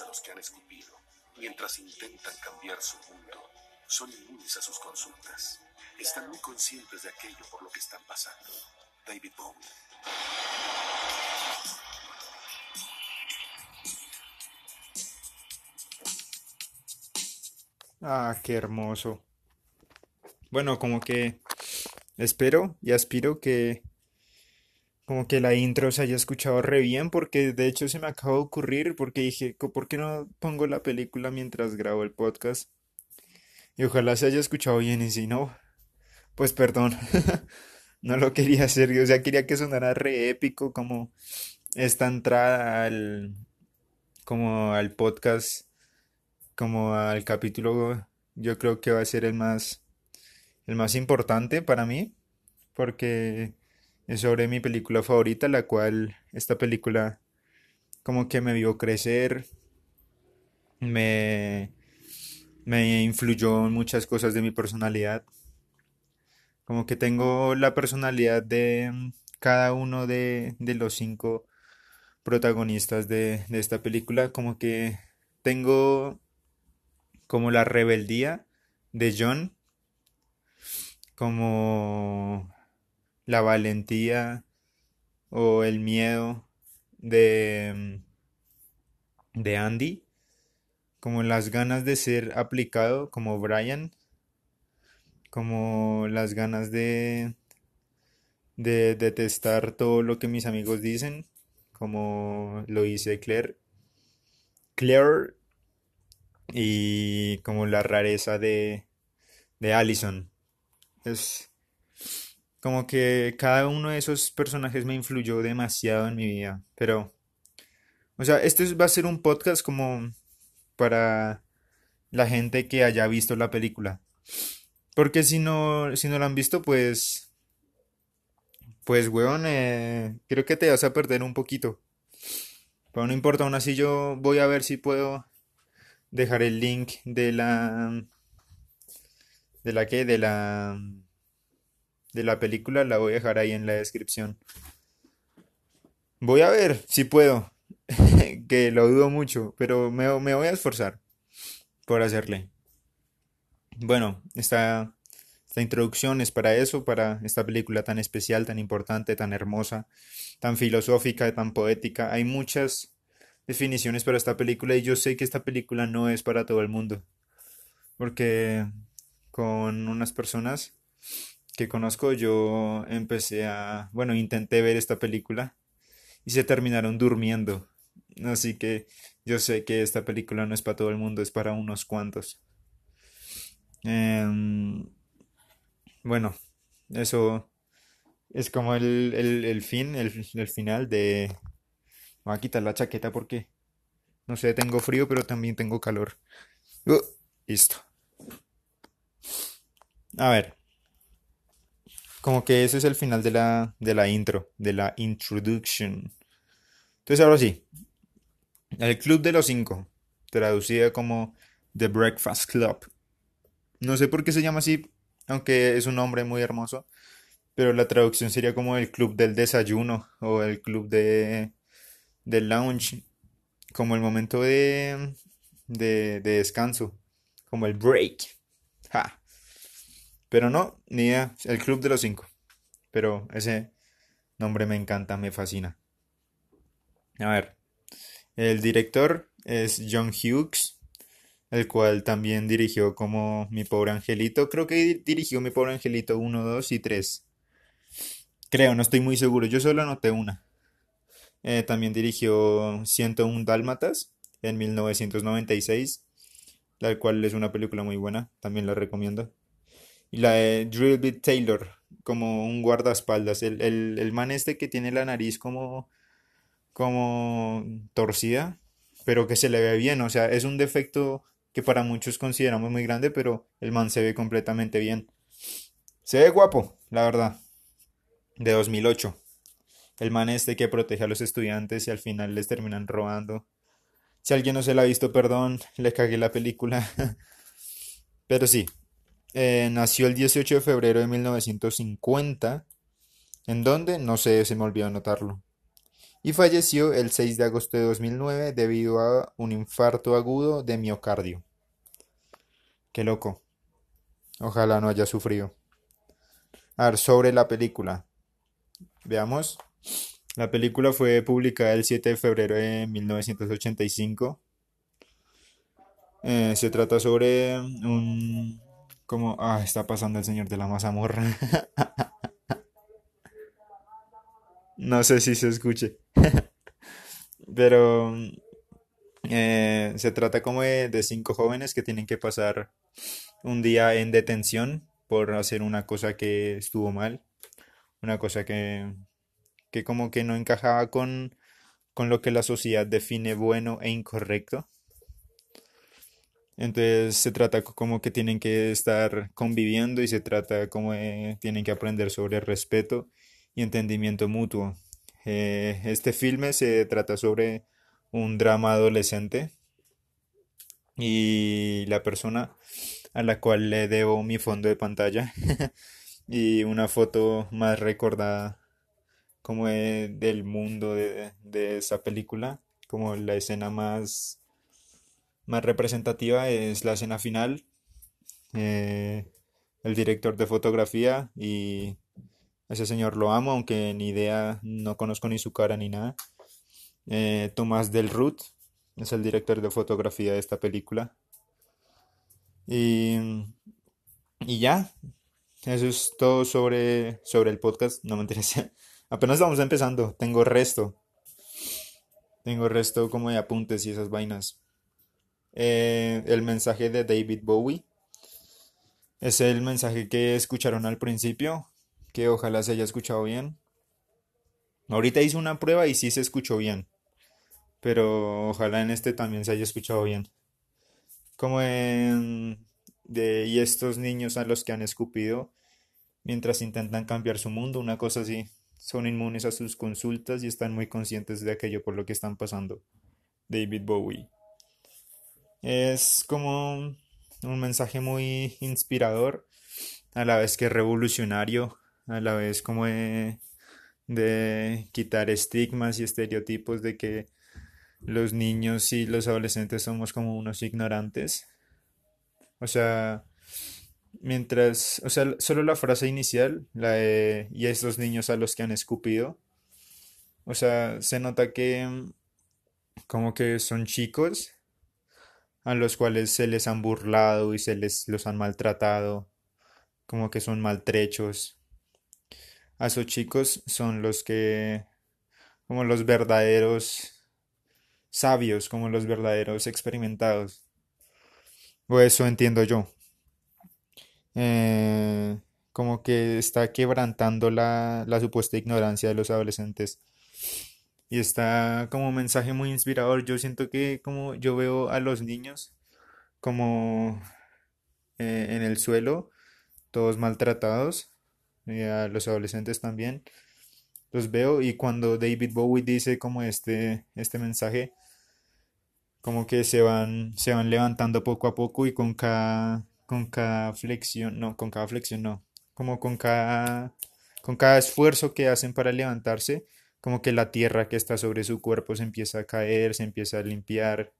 a los que han escupido, mientras intentan cambiar su mundo, son inmunes a sus consultas. Están muy conscientes de aquello por lo que están pasando. David Bowie. Ah, qué hermoso. Bueno, como que espero y aspiro que como que la intro se haya escuchado re bien porque de hecho se me acabó de ocurrir porque dije, "Co- ¿por qué no pongo la película mientras grabo el podcast? Y ojalá se haya escuchado bien y si no, pues perdón. No lo quería hacer, o sea, quería que sonara re épico como esta entrada al como al podcast, como al capítulo, yo creo que va a ser el más el más importante para mí porque es sobre mi película favorita, la cual esta película como que me vio crecer, me, me influyó en muchas cosas de mi personalidad. Como que tengo la personalidad de mm, cada uno de, de los cinco protagonistas de, de esta película. Como que tengo como la rebeldía de John, como la valentía o el miedo de, mm, de Andy, como las ganas de ser aplicado como Brian, como las ganas de, de detestar todo lo que mis amigos dicen, como lo dice Claire, Claire y como la rareza de, de Allison. Es como que cada uno de esos personajes me influyó demasiado en mi vida, pero, o sea, esto es- va a ser un podcast como para la gente que haya visto la película. Porque si no, si no la han visto, pues, pues, weón, eh, creo que te vas a perder un poquito. Pero no importa, aún así yo voy a ver si puedo dejar el link de la, de la que, de la, de la película, la voy a dejar ahí en la descripción. Voy a ver si puedo, que lo dudo mucho, pero me, voy a esforzar por hacerle. Bueno, esta, esta introducción es para eso, para esta película tan especial, tan importante, tan hermosa, tan filosófica, tan poética. Hay muchas definiciones para esta película y yo sé que esta película no es para todo el mundo, porque con unas personas que conozco yo empecé a, bueno, intenté ver esta película y se terminaron durmiendo. Así que yo sé que esta película no es para todo el mundo, es para unos cuantos. Em, bueno, eso es como el, el, el fin, el, el final de... Voy a quitar la chaqueta porque, no sé, tengo frío, pero también tengo calor. Uh, listo. A ver, como que ese es el final de la, de la intro, de la introduction. Entonces ahora sí, el Club de los Cinco, traducida como The Breakfast Club. No sé por qué se llama así, aunque es un nombre muy hermoso, pero la traducción sería como el club del desayuno o el club de del lounge, como el momento de de, de descanso, como el break. Pero no, ni idea, el club de los cinco. Pero ese nombre me encanta, me fascina. A ver, el director es John Hughes, el cual también dirigió como Mi Pobre Angelito. Creo que di- dirigió Mi Pobre Angelito uno 2 y 3. Creo, no estoy muy seguro. Yo solo anoté una. Eh, también dirigió 101 Dálmatas en 1996, la cual es una película muy buena. También la recomiendo. Y la de Drill Bit Taylor, como un guardaespaldas. El, el, el man este que tiene la nariz como, como torcida, pero que se le ve bien. O sea, es un defecto que para muchos consideramos muy grande, pero el man se ve completamente bien. Se ve guapo, la verdad. De 2008. El man este que protege a los estudiantes y al final les terminan robando. Si alguien no se la ha visto, perdón, le cagué la película. Pero sí, eh, nació el 18 de febrero de 1950. ¿En dónde? No sé, se me olvidó anotarlo. y falleció el 6 de agosto de 2009 debido a un infarto agudo de miocardio. Qué loco. Ojalá no haya sufrido. A ver, sobre la película. Veamos. La película fue publicada el 7 de febrero de 1985. Eh, se trata sobre un... Como... Ah, está pasando el señor de la mazamorra. no sé si se escuche. Pero... Eh, se trata como de cinco jóvenes que tienen que pasar un día en detención por hacer una cosa que estuvo mal. Una cosa que que como que no encajaba con, con lo que la sociedad define bueno e incorrecto. Entonces se trata como que tienen que estar conviviendo y se trata como tienen que aprender sobre respeto y entendimiento mutuo. Eh, este filme se trata sobre un drama adolescente y la persona a la cual le debo mi fondo de pantalla y una foto más recordada como del mundo de, esa película, como la escena más, más representativa es la escena final, eh, el director de fotografía y ese señor lo amo, aunque ni idea, no conozco ni su cara ni nada. Eh, Tomás Del Ruth es el director de fotografía de esta película. Y, y ya, eso es todo sobre, sobre el podcast, no me interesa. Apenas vamos empezando, tengo resto. Tengo resto como de apuntes y esas vainas. Eh, el mensaje de David Bowie es el mensaje que escucharon al principio, que ojalá se haya escuchado bien. Ahorita hice una prueba y sí se escuchó bien, pero ojalá en este también se haya escuchado bien. Como en de y estos niños a los que han escupido mientras intentan cambiar su mundo, una cosa así son inmunes a sus consultas y están muy conscientes de aquello por lo que están pasando. David Bowie. Es como un mensaje muy inspirador, a la vez que revolucionario, a la vez como de, de quitar estigmas y estereotipos de que los niños y los adolescentes somos como unos ignorantes. O sea, Mientras, o sea, solo la frase inicial, la de y estos niños a los que han escupido, o sea, se nota que mm, como que son chicos a los cuales se les han burlado y se les los han maltratado, como que son maltrechos. A esos chicos son los que, como los verdaderos sabios, como los verdaderos experimentados. O eso entiendo yo. Eh, como que está quebrantando la, la supuesta ignorancia de los adolescentes. Y está como un mensaje muy inspirador. Yo siento que como yo veo a los niños como eh, en el suelo, todos maltratados, y a los adolescentes también. Los veo y cuando David Bowie dice como este, este mensaje, como que se van, se van levantando poco a poco y con cada, con cada flexión, no, con cada flexión no, como con cada, con cada esfuerzo que hacen para levantarse, como que la tierra que está sobre su cuerpo se empieza a caer, se empieza a limpiar,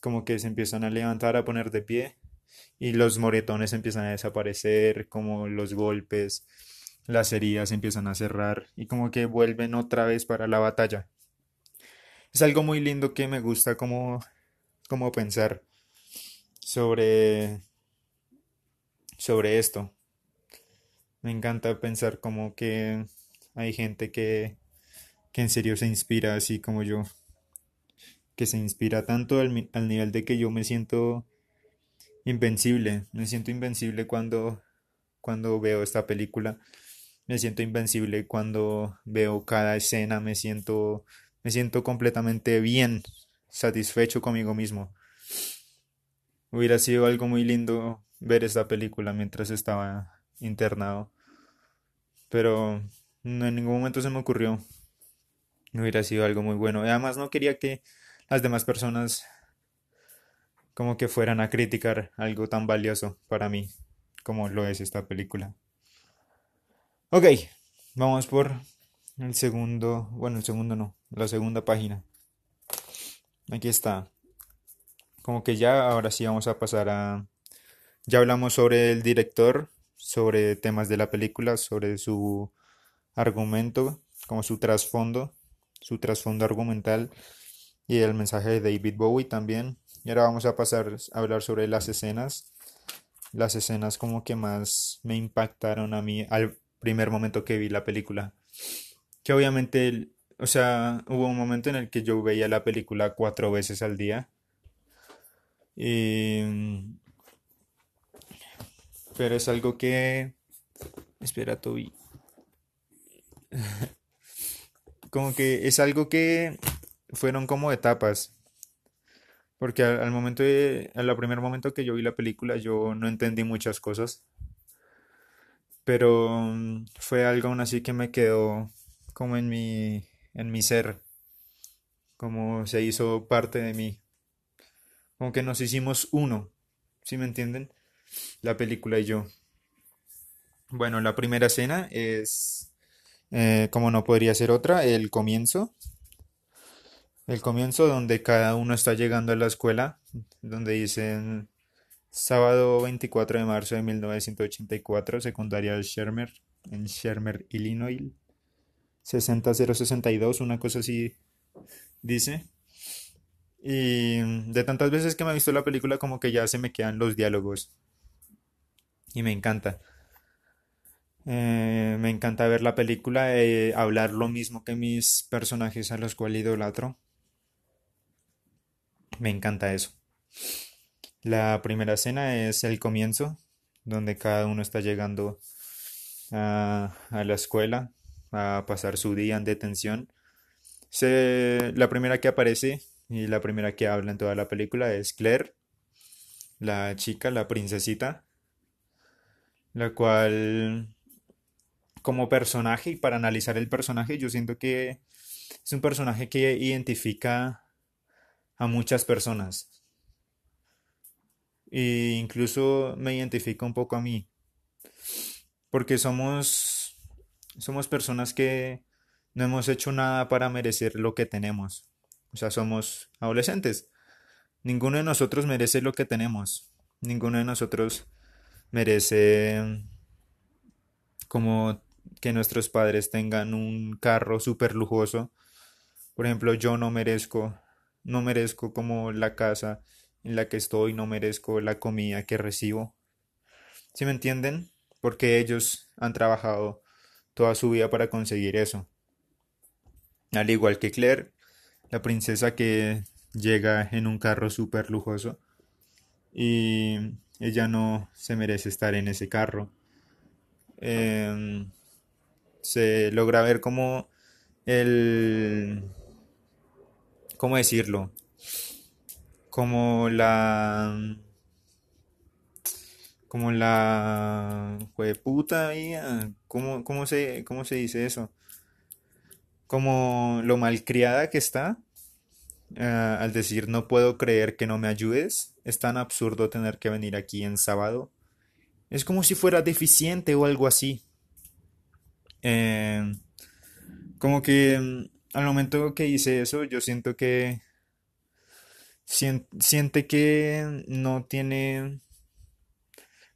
como que se empiezan a levantar, a poner de pie y los moretones empiezan a desaparecer, como los golpes, las heridas empiezan a cerrar y como que vuelven otra vez para la batalla. Es algo muy lindo que me gusta como, como pensar sobre sobre esto. Me encanta pensar como que hay gente que, que en serio se inspira así como yo. Que se inspira tanto al, nivel de que yo me siento invencible. Me siento invencible cuando, cuando veo esta película. Me siento invencible cuando veo cada escena. Me siento, me siento completamente bien, satisfecho conmigo mismo. Hubiera sido algo muy lindo ver esta película mientras estaba internado. Pero en ningún momento se me ocurrió. No hubiera sido algo muy bueno. Y además no quería que las demás personas como que fueran a criticar algo tan valioso para mí como lo es esta película. Ok, vamos por El segundo, bueno, el segundo no, la segunda página. Aquí está. Como que ya ahora sí vamos a pasar a... Ya hablamos sobre el director, sobre temas de la película, sobre su argumento, como su trasfondo, su trasfondo argumental y el mensaje de David Bowie también. Y ahora vamos a pasar a hablar sobre las escenas. Las escenas como que más me impactaron a mí al primer momento que vi la película. Que obviamente, o sea, hubo un momento en el que yo veía la película cuatro veces al día. pero es algo que... Espera, Toby. Como que es algo que fueron como etapas. Porque al, momento de, al primer momento que yo vi la película, yo no entendí muchas cosas. Pero mm, fue algo aún así que me quedó como en mi, en mi ser. Como se hizo parte de mí. Como que nos hicimos uno. ¿Sí me entienden? La película y yo. Bueno, la primera escena es, eh, como no podría ser otra, el comienzo. El comienzo donde cada uno está llegando a la escuela, donde dicen sábado 24 de marzo de 1984, secundaria de Shermer, en Shermer, Illinois, 60062, una cosa así dice. Y de tantas veces que me he visto la película como que ya se me quedan los diálogos. Y me encanta. Eh, me encanta ver la película y hablar lo mismo que mis personajes a los cuales idolatro. Me encanta eso. La primera escena es el comienzo, donde cada uno está llegando a, la escuela a pasar su día en detención. la primera que aparece y la primera que habla en toda la película es Claire, la chica, la princesita, la cual como personaje y para analizar el personaje yo siento que es un personaje que identifica a muchas personas. E incluso me identifica un poco a mí. Porque somos somos personas que no hemos hecho nada para merecer lo que tenemos. O sea, somos adolescentes. Ninguno de nosotros merece lo que tenemos. Ninguno de nosotros merece como que nuestros padres tengan un carro súper lujoso. Por ejemplo, yo no merezco no merezco como la casa en la que estoy, no merezco la comida que recibo. ¿Sí me entienden? Porque ellos han trabajado toda su vida para conseguir eso. Al igual que Claire, la princesa que llega en un carro súper lujoso y ella no se merece estar en ese carro. Em, se logra ver como el ¿cómo decirlo? Como la... Como la... puta mía. ¿Cómo, cómo, se, ¿Cómo se dice eso? Como lo malcriada que está. Eh, al decir no puedo creer que no me ayudes. Es tan absurdo tener que venir aquí en sábado. Es como si fuera deficiente o algo así. Eh, como que al momento que hice eso, yo siento que siente que no tiene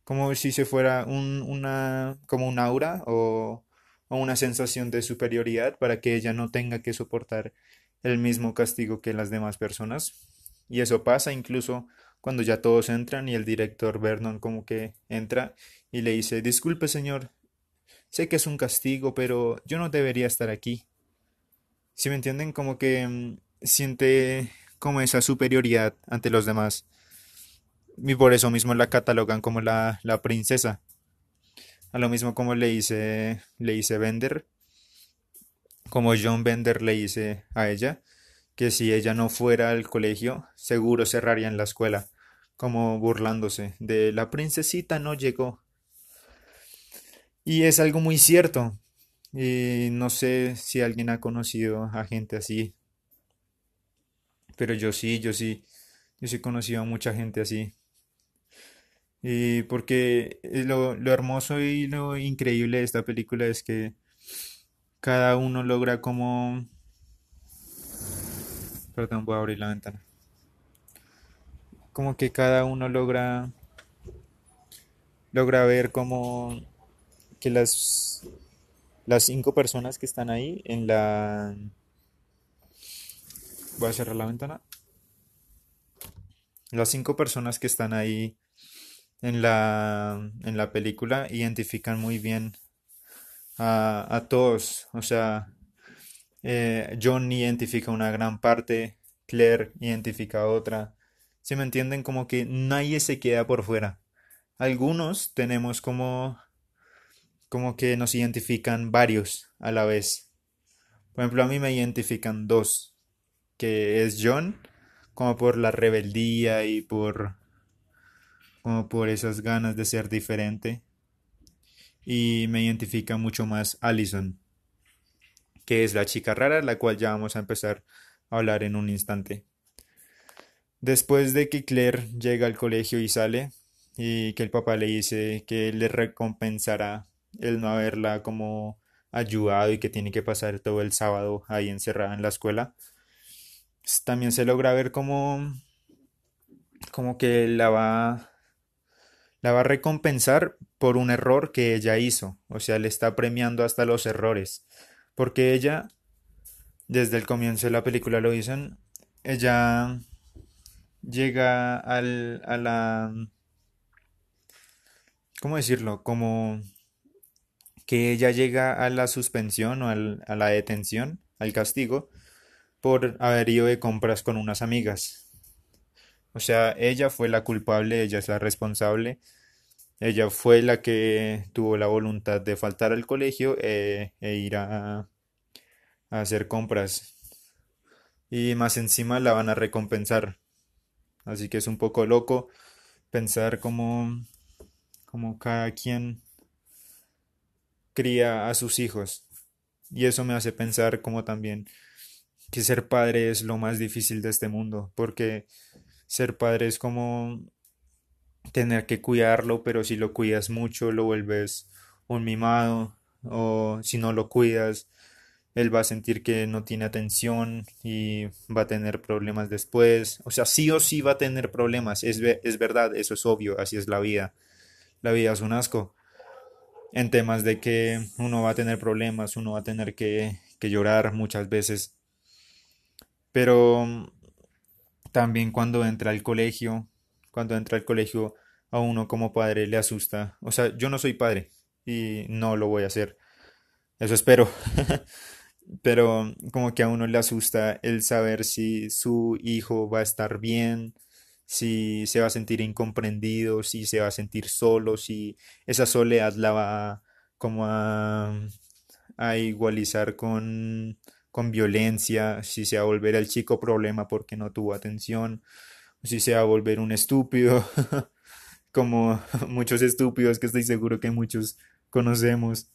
como si se fuera un, una como un aura o una sensación de superioridad para que ella no tenga que soportar el mismo castigo que las demás personas. Y eso pasa incluso cuando ya todos entran y el director Vernon como que entra y le dice, disculpe señor, sé que es un castigo, pero yo no debería estar aquí. Si me entienden? Como que mm, siente como esa superioridad ante los demás. Y por eso mismo la catalogan como la, la princesa. A lo mismo como le dice, le dice Bender, como John Bender le dice a ella, que si ella no fuera al colegio, seguro cerrarían la escuela, como burlándose de la princesita no llegó. Y es algo muy cierto, y no sé si alguien ha conocido a gente así. Pero yo sí, yo sí. Yo sí he conocido a mucha gente así. Y porque lo, lo hermoso y lo increíble de esta película es que cada uno logra como... Perdón, voy a abrir la ventana. Como que cada uno logra logra ver como que las las cinco personas que están ahí en la voy a cerrar la ventana. Las cinco personas que están ahí en la en la película identifican muy bien a, a todos. O sea eh, John identifica una gran parte Claire identifica otra. Si me entienden como que nadie se queda por fuera. Algunos tenemos como como que nos identifican varios a la vez. Por ejemplo, a mí me identifican dos, que es John, como por la rebeldía y por como por esas ganas de ser diferente. Y me identifica mucho más Allison, que es la chica rara, la cual ya vamos a empezar a hablar en un instante. Después de que Claire llega al colegio y sale, y que el papá le dice que le recompensará el no haberla como ayudado y que tiene que pasar todo el sábado ahí encerrada en la escuela. Pues, también se logra ver como como que la va la va a recompensar por un error que ella hizo, o sea, le está premiando hasta los errores, porque ella desde el comienzo de la película lo dicen, ella llega al, a la ¿cómo decirlo? Como que ella llega a la suspensión o a la detención, al castigo, por haber ido de compras con unas amigas. O sea, ella fue la culpable, ella es la responsable, ella fue la que tuvo la voluntad de faltar al colegio eh, e ir a, a hacer compras. Y más encima la van a recompensar. Así que es un poco loco pensar como, como cada quien cría a sus hijos. Y eso me hace pensar como también que ser padre es lo más difícil de este mundo, porque ser padre es como tener que cuidarlo, pero si lo cuidas mucho lo vuelves un mimado, o si no lo cuidas, él va a sentir que no tiene atención y va a tener problemas después. O sea, sí o sí va a tener problemas, es, es verdad, eso es obvio, así es la vida. La vida es un asco en temas de que uno va a tener problemas, uno va a tener que, llorar muchas veces. Pero mm, también cuando entra al colegio, cuando entra al colegio a uno como padre le asusta. O sea, yo no soy padre y no lo voy a hacer. Eso espero. Pero como que a uno le asusta el saber si su hijo va a estar bien, si se va a sentir incomprendido, si se va a sentir solo, si esa soledad la va como a, a igualizar con, con violencia, si se va a volver el chico problema porque no tuvo atención, si se va a volver un estúpido, como muchos estúpidos que estoy seguro que muchos conocemos.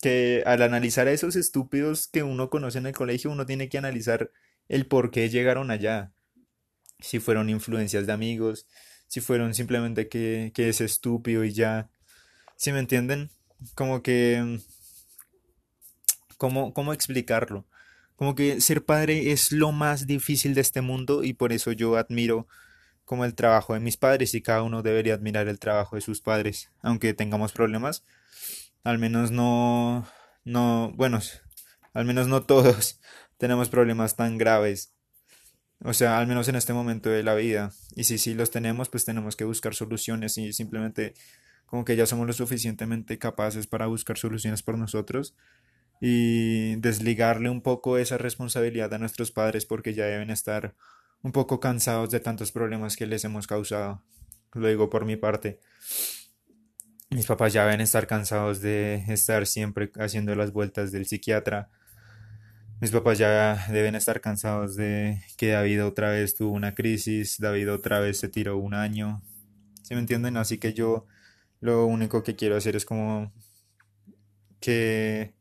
Que al analizar a esos estúpidos que uno conoce en el colegio, uno tiene que analizar el por qué llegaron allá si fueron influencias de amigos, si fueron simplemente que, que es estúpido y ya. Si me entienden? Como que... ¿Cómo, ¿Cómo explicarlo? Como que ser padre es lo más difícil de este mundo y por eso yo admiro como el trabajo de mis padres y cada uno debería admirar el trabajo de sus padres, aunque tengamos problemas, al menos no, no, bueno, al menos no todos tenemos problemas tan graves o sea, al menos en este momento de la vida. Y si sí los tenemos, pues tenemos que buscar soluciones y simplemente como que ya somos lo suficientemente capaces para buscar soluciones por nosotros y desligarle un poco esa responsabilidad a nuestros padres porque ya deben estar un poco cansados de tantos problemas que les hemos causado. Lo digo por mi parte. Mis papás ya deben estar cansados de estar siempre haciendo las vueltas del psiquiatra mis papás ya deben estar cansados de que David otra vez tuvo una crisis, David otra vez se tiró un año. ¿Sí me entienden? Así que yo lo único que quiero hacer es como que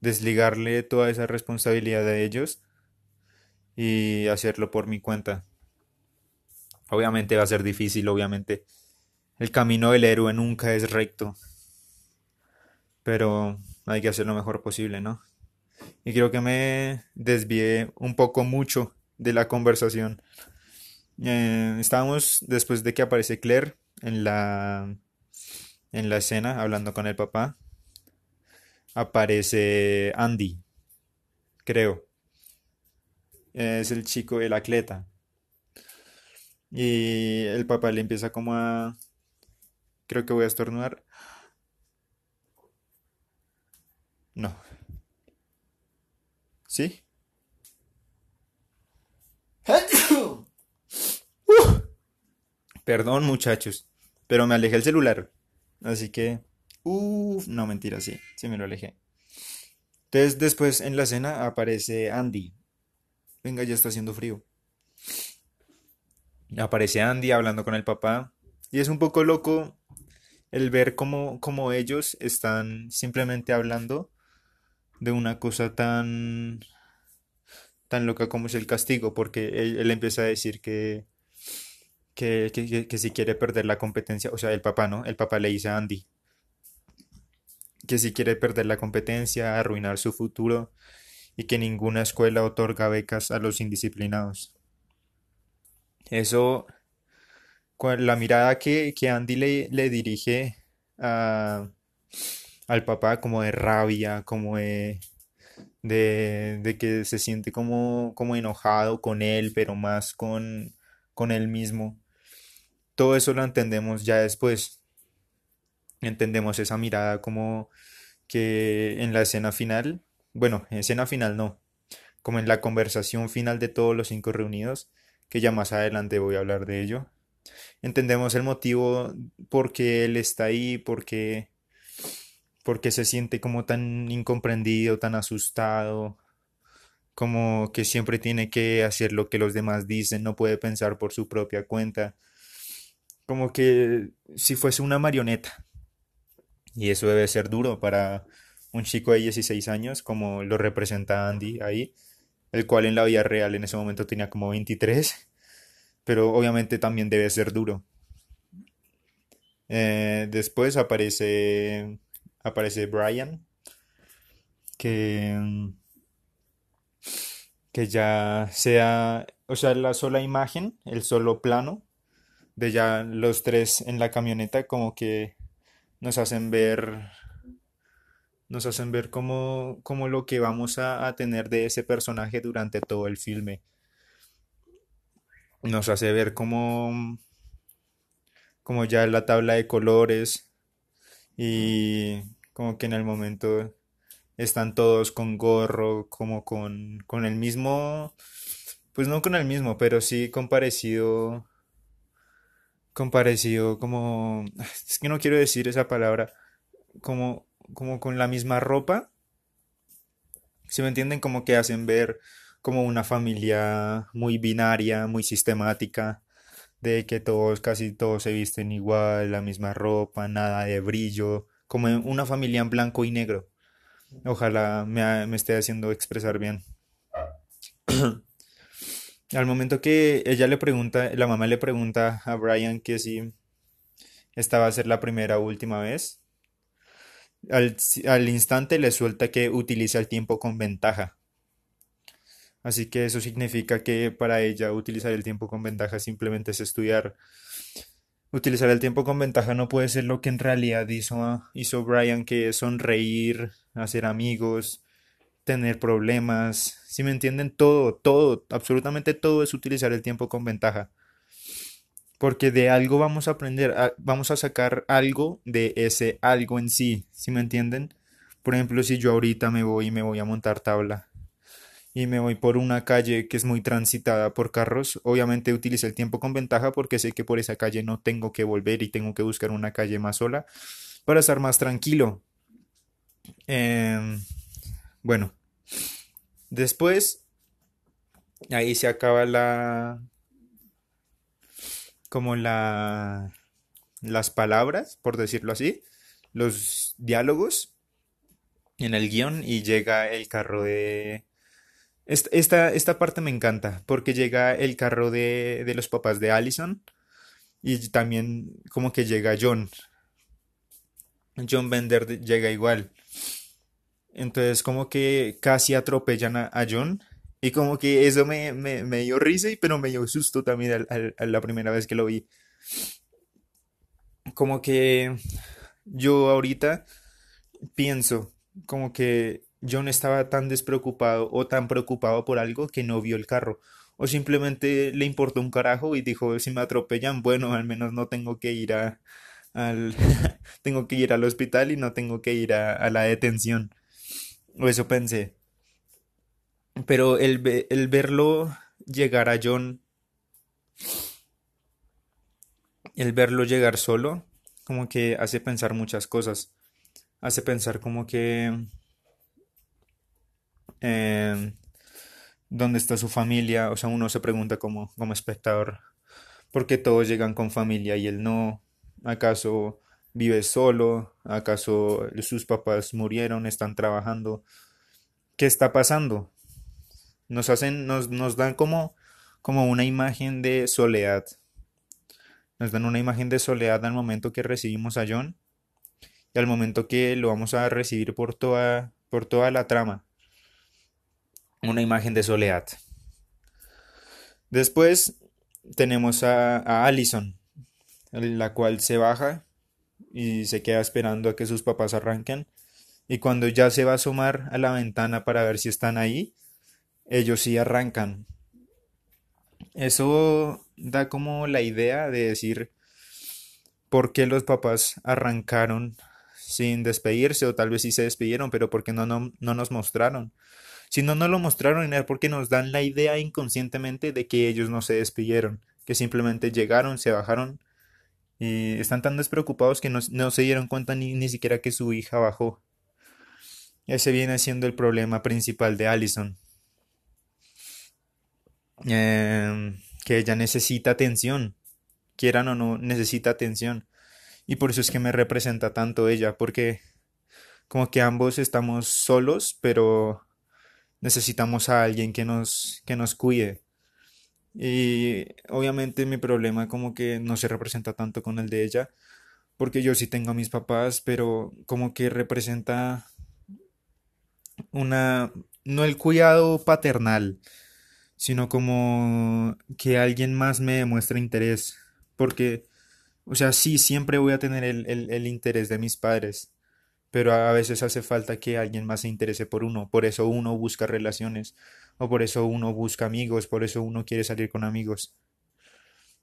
desligarle toda esa responsabilidad a ellos y hacerlo por mi cuenta. Obviamente va a ser difícil, obviamente. El camino del héroe nunca es recto. Pero hay que hacer lo mejor posible, ¿no? Y creo que me desvié un poco mucho de la conversación. Eh, estábamos después de que aparece Claire en la en la escena hablando con el papá. Aparece Andy, creo. Es el chico del atleta. Y el papá le empieza como a... Creo que voy a estornudar. No. ¿Sí? Perdón muchachos, pero me alejé el celular. Así que... Uff, no mentira, sí, sí me lo alejé. Entonces después en la cena aparece Andy. Venga, ya está haciendo frío. Aparece Andy hablando con el papá. Y es un poco loco el ver cómo, cómo ellos están simplemente hablando de una cosa tan tan loca como es el castigo, porque él, empieza a decir que que, que, que, si quiere perder la competencia, o sea, el papá, ¿no? El papá le dice a Andy que si quiere perder la competencia, arruinar su futuro y que ninguna escuela otorga becas a los indisciplinados. Eso, la mirada que, que Andy le, le dirige a, al papá como de rabia, como de, de, que se siente como, como enojado con él, pero más con, con él mismo. Todo eso lo entendemos ya después. Entendemos esa mirada como que en la escena final, bueno, en escena final no, como en la conversación final de todos los cinco reunidos, que ya más adelante voy a hablar de ello. Entendemos el motivo por qué él está ahí, por qué, se siente como tan incomprendido, tan asustado, como que siempre tiene que hacer lo que los demás dicen, no puede pensar por su propia cuenta, como que si fuese una marioneta. Y eso debe ser duro para un chico de 16 años, como lo representa Andy ahí, el cual en la vida real en ese momento tenía como 23 pero obviamente también debe ser duro. Eh, después aparece, aparece Brian, que, que ya sea, o sea, la sola imagen, el solo plano de ya los tres en la camioneta, como que nos hacen ver nos hacen ver como, como lo que vamos a, tener de ese personaje durante todo el filme. Nos hace ver como, como ya la tabla de colores y como que en el momento están todos con gorro, como con, con el mismo, pues no con el mismo, pero sí con parecido, con parecido como, es que no quiero decir esa palabra, como, como con la misma ropa, si me entienden, como que hacen ver como una familia muy binaria, muy sistemática, de que todos, casi todos se visten igual, la misma ropa, nada de brillo, como una familia en blanco y negro. Ojalá me, me esté haciendo expresar bien. Al momento que ella le pregunta, la mamá le pregunta a Brian que si esta va a ser la primera o última vez, al, al instante le suelta que utiliza el tiempo con ventaja. Así que eso significa que para ella utilizar el tiempo con ventaja simplemente es estudiar. Utilizar el tiempo con ventaja no puede ser lo que en realidad hizo, hizo Brian, que es sonreír, hacer amigos, tener problemas. Si me entienden, todo, todo, absolutamente todo es utilizar el tiempo con ventaja. Porque de algo vamos a aprender, vamos a sacar algo de ese algo en sí. Si me entienden? Por ejemplo, si yo ahorita me voy y me voy a montar tabla y me voy por una calle que es muy transitada por carros, obviamente utilizo el tiempo con ventaja porque sé que por esa calle no tengo que volver y tengo que buscar una calle más sola para estar más tranquilo. Em, bueno, después ahí se acaba la como la las palabras, por decirlo así, los diálogos en el guion y llega el carro de esta, esta parte me encanta porque llega el carro de, de los papás de Allison y también como que llega John. John Bender llega igual. Entonces como que casi atropellan a, a John. Y como que eso me, me, me dio risa, y- pero me dio susto también al- la primera vez que lo vi. Como que yo ahorita pienso como que John estaba tan despreocupado o tan preocupado por algo que no vio el carro. O simplemente le importó un carajo y dijo, si me atropellan, bueno, al menos no tengo que ir a, al, tengo que ir al hospital y no tengo que ir a, a la detención. O eso pensé. Pero el, el verlo llegar a John, el verlo llegar solo, como que hace pensar muchas cosas. Hace pensar como que dónde está su familia. O sea, uno se pregunta como, como espectador, ¿por qué todos llegan con familia y él no? ¿Acaso vive solo? ¿Acaso sus papás murieron? ¿Están trabajando? ¿Qué está pasando? Nos hacen, nos, nos dan como, como una imagen de soledad. Nos dan una imagen de soledad al momento que recibimos a John y al momento que lo vamos a recibir por toda, por toda la trama. Una imagen de soledad. Después tenemos a, a Allison, la cual se baja y se queda esperando a que sus papás arranquen. Y cuando ya se va a asomar a la ventana para ver si están ahí, ellos sí arrancan. Eso da como la idea de decir por qué los papás arrancaron sin despedirse, o tal vez sí se despidieron, pero por qué no, no, no nos mostraron. Si no nos lo mostraron, es porque nos dan la idea inconscientemente de que ellos no se despidieron, que simplemente llegaron, se bajaron y están tan despreocupados que no, no se dieron cuenta ni, ni siquiera que su hija bajó. Ese viene siendo el problema principal de Allison, em, que ella necesita atención, quieran o no, necesita atención. Y por eso es que me representa tanto ella, porque como que ambos estamos solos, pero necesitamos a alguien que nos, que nos cuide. Y obviamente mi problema como que no se representa tanto con el de ella, porque yo sí tengo a mis papás, pero como que representa una, no el cuidado paternal, sino como que alguien más me demuestre interés, porque, o sea, sí, siempre voy a tener el, el, el interés de mis padres, pero a veces hace falta que alguien más se interese por uno, por eso uno busca relaciones, o por eso uno busca amigos, por eso uno quiere salir con amigos.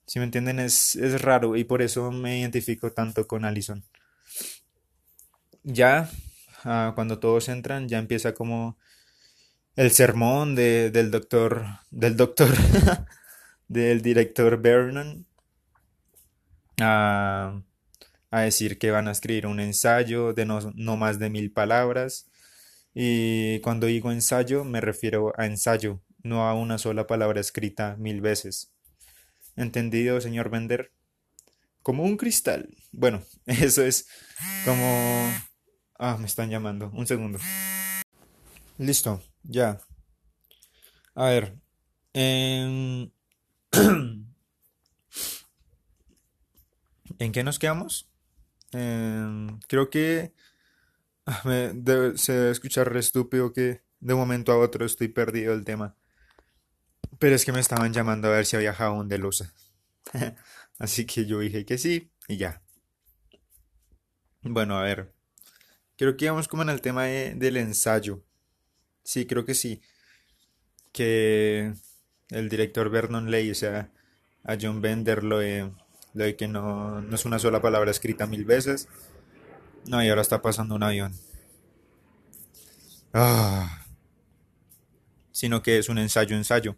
Si me entienden, es, es raro y por eso me identifico tanto con Allison. Ya, ah, cuando todos entran, ya empieza como el sermón de, del doctor, del doctor, del director Vernon, a, a decir que van a escribir un ensayo de no, no más de mil palabras. Y cuando digo ensayo, me refiero a ensayo, no a una sola palabra escrita mil veces. ¿Entendido, señor Bender? Como un cristal. Bueno, eso es como... Ah, me están llamando. Un segundo. Listo, ya. A ver. ¿En, ¿en qué nos quedamos? Em, creo que ah, se debe escuchar estúpido que de un momento a otro estoy perdido del tema. Pero es que me estaban llamando a ver si había jabón de loza. Así que yo dije que sí y ya. Bueno, a ver. Creo que íbamos como en el tema de- del ensayo. Sí, creo que sí. Que el director Vernon Lay, o sea, a John Bender lo de, lo de que no, no es una sola palabra escrita mil veces. No, y ahora está pasando un avión. Ah, sino que es un ensayo, ensayo.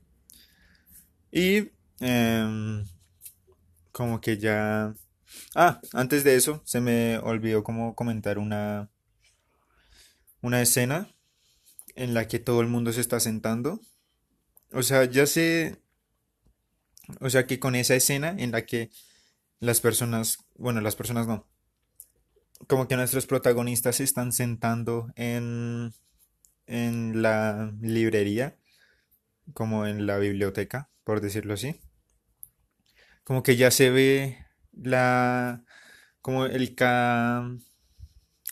Y em, como que ya... Ah, antes de eso, se me olvidó como comentar una, una escena en la que todo el mundo se está sentando. O sea, ya sé, o sea que con esa escena en la que las personas, bueno, las personas no, como que nuestros protagonistas se están sentando en, en la librería, como en la biblioteca, por decirlo así. Como que ya se ve la, como el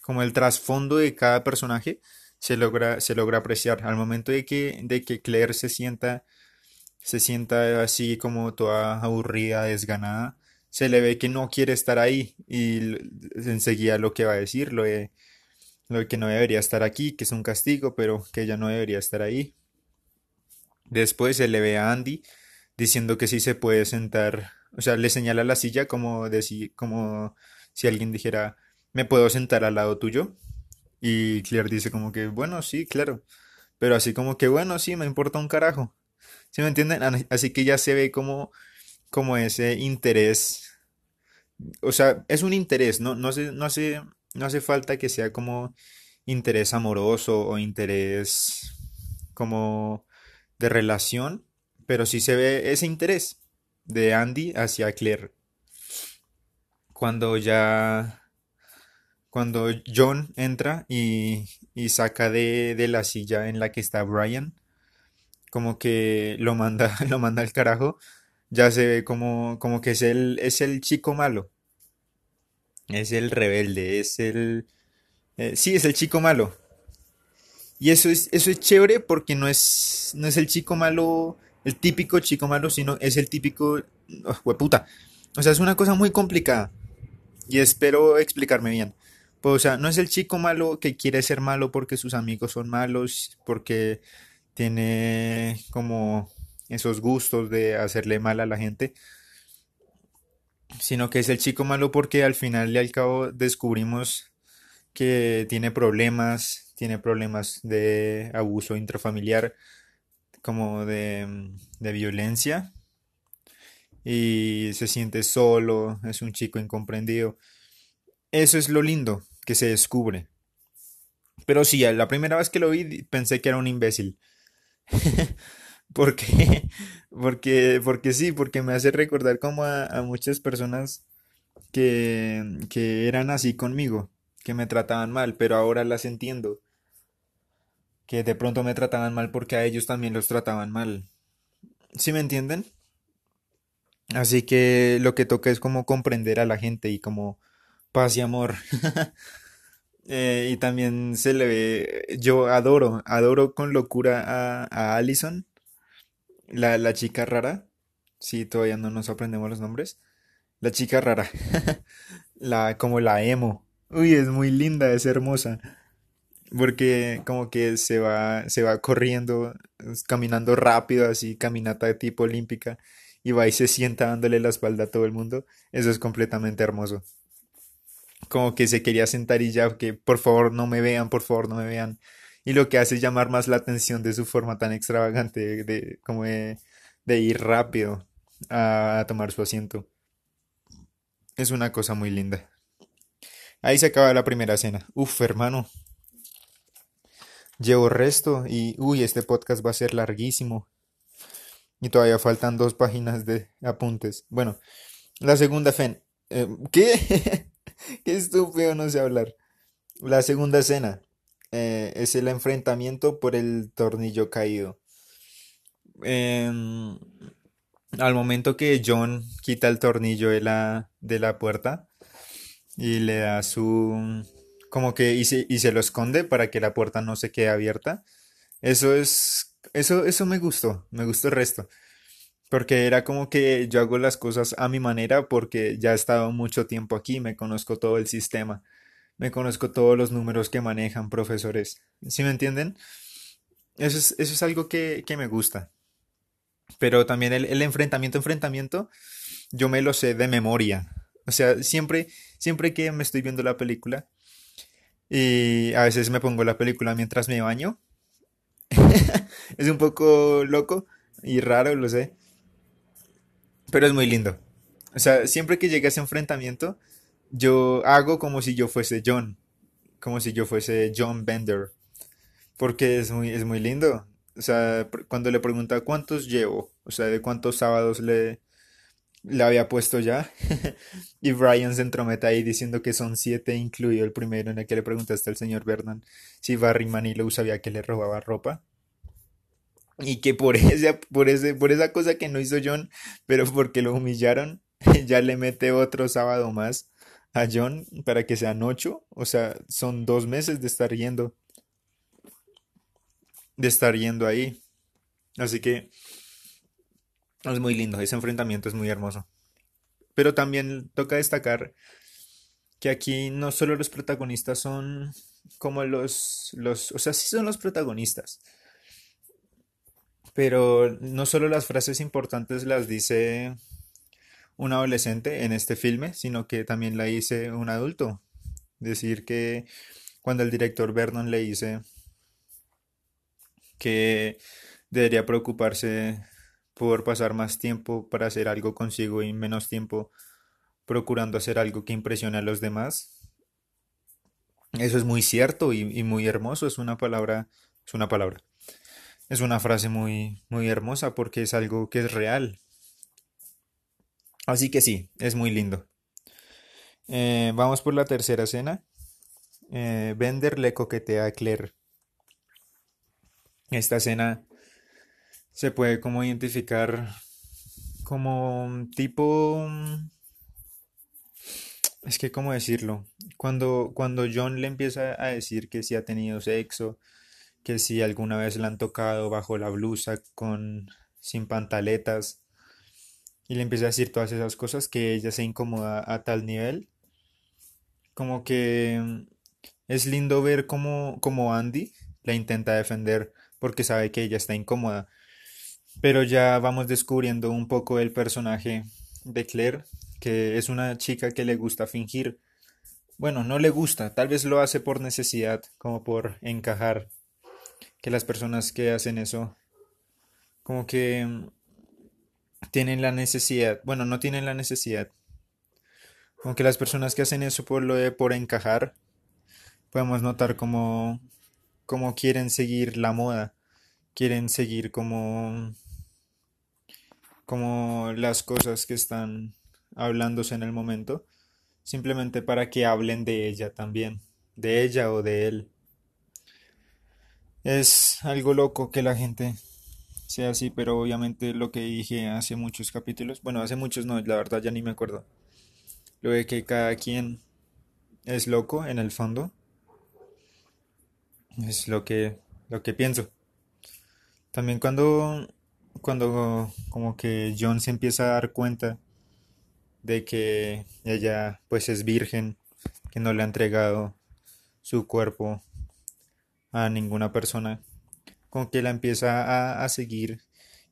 como el trasfondo de cada personaje se logra, se logra apreciar. Al momento de que, de que Claire se sienta, se sienta así como toda aburrida, desganada, se le ve que no quiere estar ahí y enseguida lo que va a decir, lo de, lo que no debería estar aquí, que es un castigo, pero que ella no debería estar ahí. Después se le ve a Andy diciendo que sí se puede sentar, o sea, le señala la silla como, como si alguien dijera, ¿me puedo sentar al lado tuyo? Y Claire dice como que, bueno, sí, claro. Pero así como que, bueno, sí, me importa un carajo. ¿Sí me entienden? Así que ya se ve como, como ese interés. O sea, es un interés, no, no, no, hace, no hace falta que sea como interés amoroso o interés como de relación, pero sí se ve ese interés de Andy hacia Claire. Cuando ya cuando John entra y, saca de, la silla en la que está Brian, como que lo manda, lo manda al carajo, ya se ve como, como que es el, es el chico malo. Es el rebelde, es el... Eh, sí, es el chico malo. Y eso es, eso es chévere porque no es, no es el chico malo, el típico chico malo, sino es el típico... Oh, puta. O sea, es una cosa muy complicada. Y espero explicarme bien. Pues, o sea, no es el chico malo que quiere ser malo porque sus amigos son malos, porque tiene como esos gustos de hacerle mal a la gente, sino que es el chico malo porque al final y al cabo descubrimos que tiene problemas, tiene problemas de abuso intrafamiliar, como de, de violencia, y se siente solo, es un chico incomprendido. Eso es lo lindo, que se descubre. Pero sí, la primera vez que lo vi pensé que era un imbécil. ¿Por qué? Porque, porque sí, porque me hace recordar como a, muchas personas que, que eran así conmigo, que me trataban mal, pero ahora las entiendo. Que de pronto me trataban mal porque a ellos también los trataban mal. ¿Sí me entienden? Así que lo que toca es como comprender a la gente y como paz y amor. Eh, y también se le ve, yo adoro, adoro con locura a, a Allison, la, la chica rara. Sí, todavía no nos aprendemos los nombres. La chica rara, la, como la emo. Uy, es muy linda, es hermosa. Porque como que se va, se va corriendo, caminando rápido, así, caminata de tipo olímpica, y va y se sienta dándole la espalda a todo el mundo. Eso es completamente hermoso como que se quería sentar y ya, que por favor no me vean, por favor no me vean. Y lo que hace es llamar más la atención de su forma tan extravagante, de, como de, ir rápido a, tomar su asiento. Es una cosa muy linda. Ahí se acaba la primera escena. Uf, hermano. Llevo resto y, uy, este podcast va a ser larguísimo. Y todavía faltan dos páginas de apuntes. Bueno, la segunda fen. Eh, ¿Qué? Qué estúpido, no sé hablar. La segunda escena eh, es el enfrentamiento por el tornillo caído. Em, al momento que John quita el tornillo de la, de la puerta y le da su... como que y se, y se lo esconde para que la puerta no se quede abierta. Eso es... Eso, eso me gustó, me gustó el resto. Porque era como que yo hago las cosas a mi manera porque ya he estado mucho tiempo aquí, me conozco todo el sistema, me conozco todos los números que manejan profesores. ¿Sí me entienden? Eso es, eso es algo que, que me gusta. Pero también el, el, enfrentamiento, enfrentamiento, yo me lo sé de memoria. O sea, siempre, siempre que me estoy viendo la película, y a veces me pongo la película mientras me baño, es un poco loco y raro, lo sé pero es muy lindo. O sea, siempre que llega ese enfrentamiento, yo hago como si yo fuese John. Como si yo fuese John Bender. Porque es muy, es muy lindo. O sea, cuando le pregunta cuántos llevo, o sea, de cuántos sábados le, le había puesto ya. y Brian se entrometa ahí diciendo que son siete, incluido el primero en el que le preguntaste al señor Vernon si Barry Manilow sabía que le robaba ropa y que por esa, por ese, por esa cosa que no hizo John, pero porque lo humillaron, ya le mete otro sábado más a John para que sean ocho, o sea, son dos meses de estar yendo. de estar yendo ahí. Así que es muy lindo, ese enfrentamiento es muy hermoso. Pero también toca destacar que aquí no solo los protagonistas son como los, los, o sea, sí son los protagonistas, pero no solo las frases importantes las dice un adolescente en este filme, sino que también la dice un adulto. Decir que cuando el director Vernon le dice que debería preocuparse por pasar más tiempo para hacer algo consigo y menos tiempo procurando hacer algo que impresione a los demás. Eso es muy cierto y, muy hermoso, es una palabra, es una palabra. Es una frase muy, muy hermosa porque es algo que es real. Así que sí, es muy lindo. Eh, vamos por la tercera escena. Eh, Bender le coquetea a Claire. Esta escena se puede como identificar como tipo... Es que, ¿cómo decirlo? Cuando, cuando John le empieza a decir que si ha tenido sexo, que si alguna vez le han tocado bajo la blusa con sin pantaletas, y le empieza a decir todas esas cosas que ella se incomoda a tal nivel, como que es lindo ver cómo, cómo Andy la intenta defender porque sabe que ella está incómoda. Pero ya vamos descubriendo un poco el personaje de Claire, que es una chica que le gusta fingir. Bueno, no le gusta, tal vez lo hace por necesidad, como por encajar. Que las personas que hacen eso, como que mm, tienen la necesidad, bueno, no tienen la necesidad. Como que las personas que hacen eso por lo de por encajar, podemos notar como, como quieren seguir la moda, quieren seguir como como las cosas que están hablándose en el momento, simplemente para que hablen de ella también, de ella o de él. Es algo loco que la gente sea así, pero obviamente lo que dije hace muchos capítulos, bueno, hace muchos no, la verdad ya ni me acuerdo. Lo de que cada quien es loco en el fondo es lo que lo que pienso. También cuando cuando como que John se empieza a dar cuenta de que ella pues es virgen, que no le ha entregado su cuerpo a ninguna persona, como que la empieza a, a seguir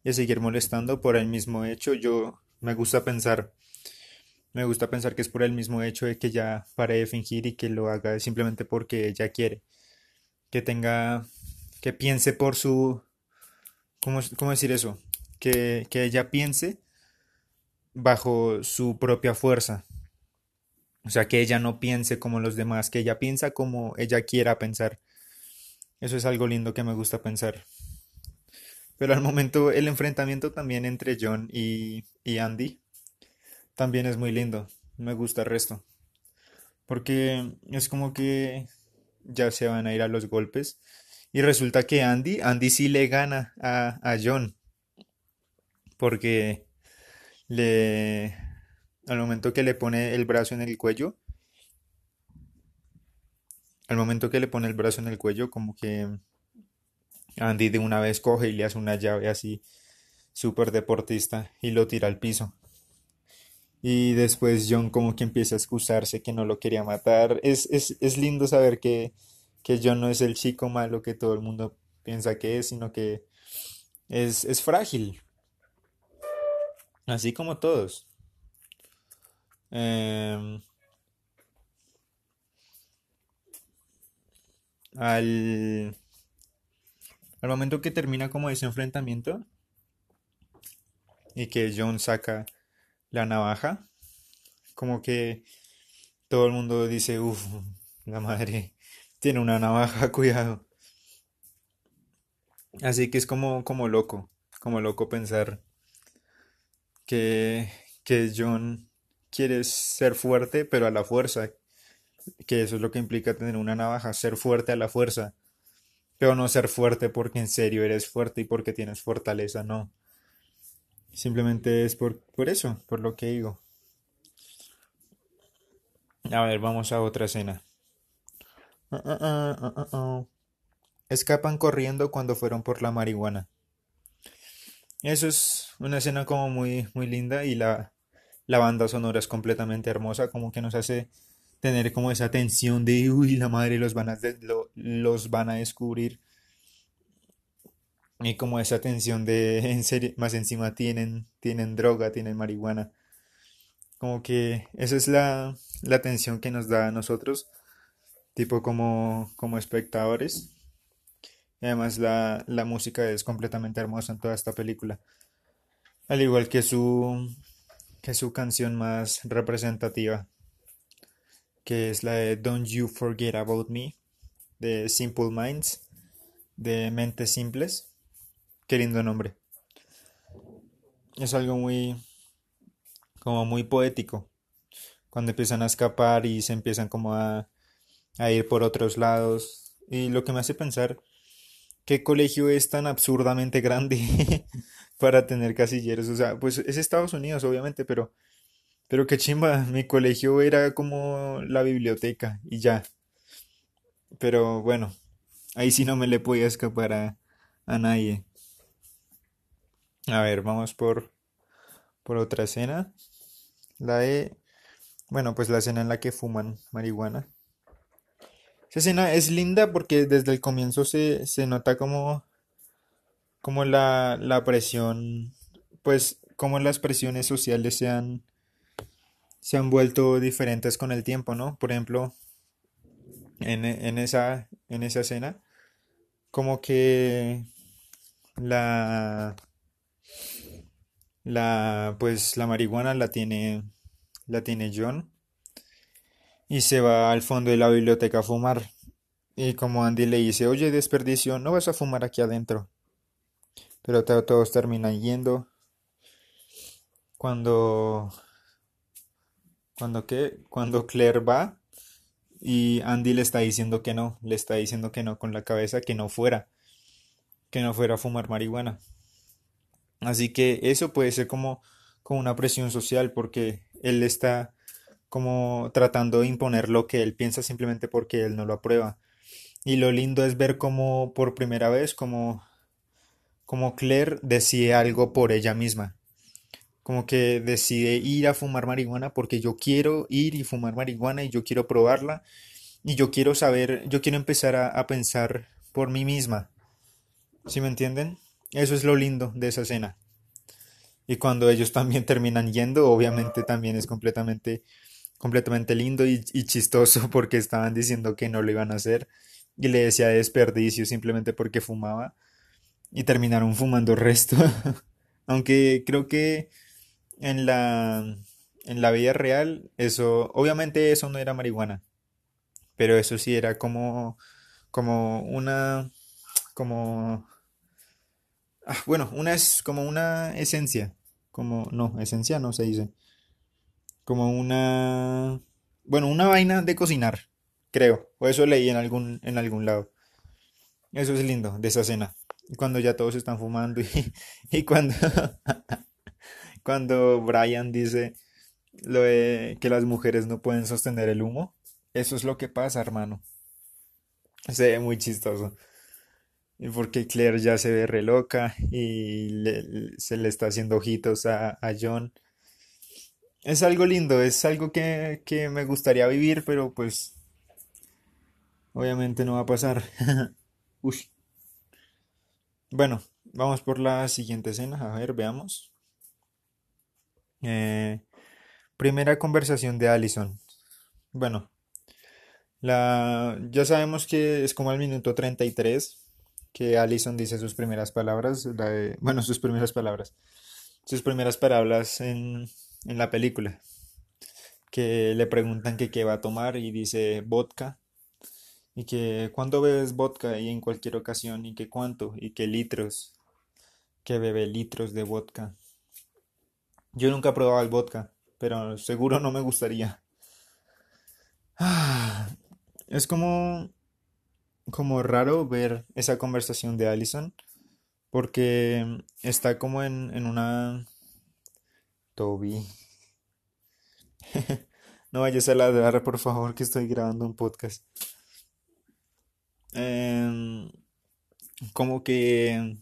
y a seguir molestando por el mismo hecho. Yo me gusta pensar, me gusta pensar que es por el mismo hecho de que ya pare de fingir y que lo haga simplemente porque ella quiere, que tenga, que piense por su ¿cómo, decir eso? Que, que ella piense bajo su propia fuerza. O sea, que ella no piense como los demás, que ella piensa como ella quiera pensar. Eso es algo lindo que me gusta pensar. Pero al momento el enfrentamiento también entre John y, y Andy también es muy lindo. Me gusta el resto. Porque es como que ya se van a ir a los golpes y resulta que Andy, Andy sí le gana a, a John. Porque le, al momento que le pone el brazo en el cuello, al momento que le pone el brazo en el cuello, como que Andy de una vez coge y le hace una llave así, súper deportista, y lo tira al piso. Y después John como que empieza a excusarse que no lo quería matar. Es, es, es lindo saber que que John no es el chico malo que todo el mundo piensa que es, sino que es, es frágil. Así como todos. Em, al, al momento que termina como ese enfrentamiento y que John saca la navaja, como que todo el mundo dice, uff, la madre, tiene una navaja, cuidado. Así que es como, como loco, como loco pensar que, que John quiere ser fuerte, pero a la fuerza. Que eso es lo que implica tener una navaja, ser fuerte a la fuerza. Pero no ser fuerte porque en serio eres fuerte y porque tienes fortaleza, no. Simplemente es por, por eso, por lo que digo. A ver, vamos a otra escena. escapan corriendo cuando fueron por la marihuana. Eso es una escena como muy, muy linda y la, la banda sonora es completamente hermosa, como que nos hace tener como esa tensión de, uy, la madre los van a, los van a descubrir. Y como esa tensión de, en serio, más encima tienen, tienen droga, tienen marihuana. Como que esa es la, la tensión que nos da a nosotros, tipo como, como espectadores. Además la, la música es completamente hermosa en toda esta película. Al igual que su, que su canción más representativa, que es la de Don't You Forget About Me, de Simple Minds, de Mentes Simples. Qué lindo nombre. Es algo muy, como muy poético. Cuando empiezan a escapar y se empiezan como a, a ir por otros lados. Y lo que me hace pensar, ¿qué colegio es tan absurdamente grande para tener casilleros? O sea, pues es Estados Unidos, obviamente, pero pero qué chimba, mi colegio era como la biblioteca y ya. Pero bueno, ahí sí no me le podía escapar a, nadie. A ver, vamos por, por otra escena. La de, bueno, pues la escena en la que fuman marihuana. Esa escena es linda porque desde el comienzo se, se nota como, como la, la presión, pues como las presiones sociales se han se han vuelto diferentes con el tiempo, ¿no? Por ejemplo, en, esa, en esa escena, como que la, la, pues la marihuana la tiene, la tiene John y se va al fondo de la biblioteca a fumar. Y como Andy le dice, oye, desperdicio, no vas a fumar aquí adentro. Pero todos terminan yendo. Cuando cuando que, cuando Claire va y Andy le está diciendo que no, le está diciendo que no con la cabeza, que no fuera, que no fuera a fumar marihuana. Así que eso puede ser como, como una presión social porque él está como tratando de imponer lo que él piensa simplemente porque él no lo aprueba. Y lo lindo es ver como por primera vez como, como Claire decide algo por ella misma como que decide ir a fumar marihuana porque yo quiero ir y fumar marihuana y yo quiero probarla y yo quiero saber, yo quiero empezar a, pensar por mí misma. ¿Sí me entienden? Eso es lo lindo de esa escena. Y cuando ellos también terminan yendo, obviamente también es completamente, completamente lindo y, y chistoso porque estaban diciendo que no lo iban a hacer y le decía desperdicio simplemente porque fumaba y terminaron fumando resto. Aunque creo que en la, en la vida real, eso, obviamente eso no era marihuana, pero eso sí era como, como una, como, ah, bueno, una es como una esencia, como, no, esencia no se dice, como una, bueno, una vaina de cocinar, creo, o eso leí en algún, en algún lado. Eso es lindo de esa escena. Cuando ya todos están fumando y, y cuando cuando Brian dice lo de que las mujeres no pueden sostener el humo. Eso es lo que pasa, hermano. Se ve muy chistoso. Porque Claire ya se ve re loca y se le está haciendo ojitos a, John. Es algo lindo, es algo que, que me gustaría vivir, pero pues obviamente no va a pasar. Uy. Bueno, vamos por la siguiente escena. A ver, veamos. Eh, primera conversación de Allison. Bueno, la, ya sabemos que es como al minuto 33 que Allison dice sus primeras palabras, bueno, sus primeras palabras, sus primeras palabras en, en la película, que le preguntan que qué va a tomar y dice vodka, y que cuando bebes vodka y en cualquier ocasión, y que cuánto, y que litros, que bebe litros de vodka. Yo nunca he probado el vodka, pero seguro no me gustaría. es como como raro ver esa conversación de Allison porque está como en, en una Toby no vayas a ladrar por favor que estoy grabando un podcast em, como que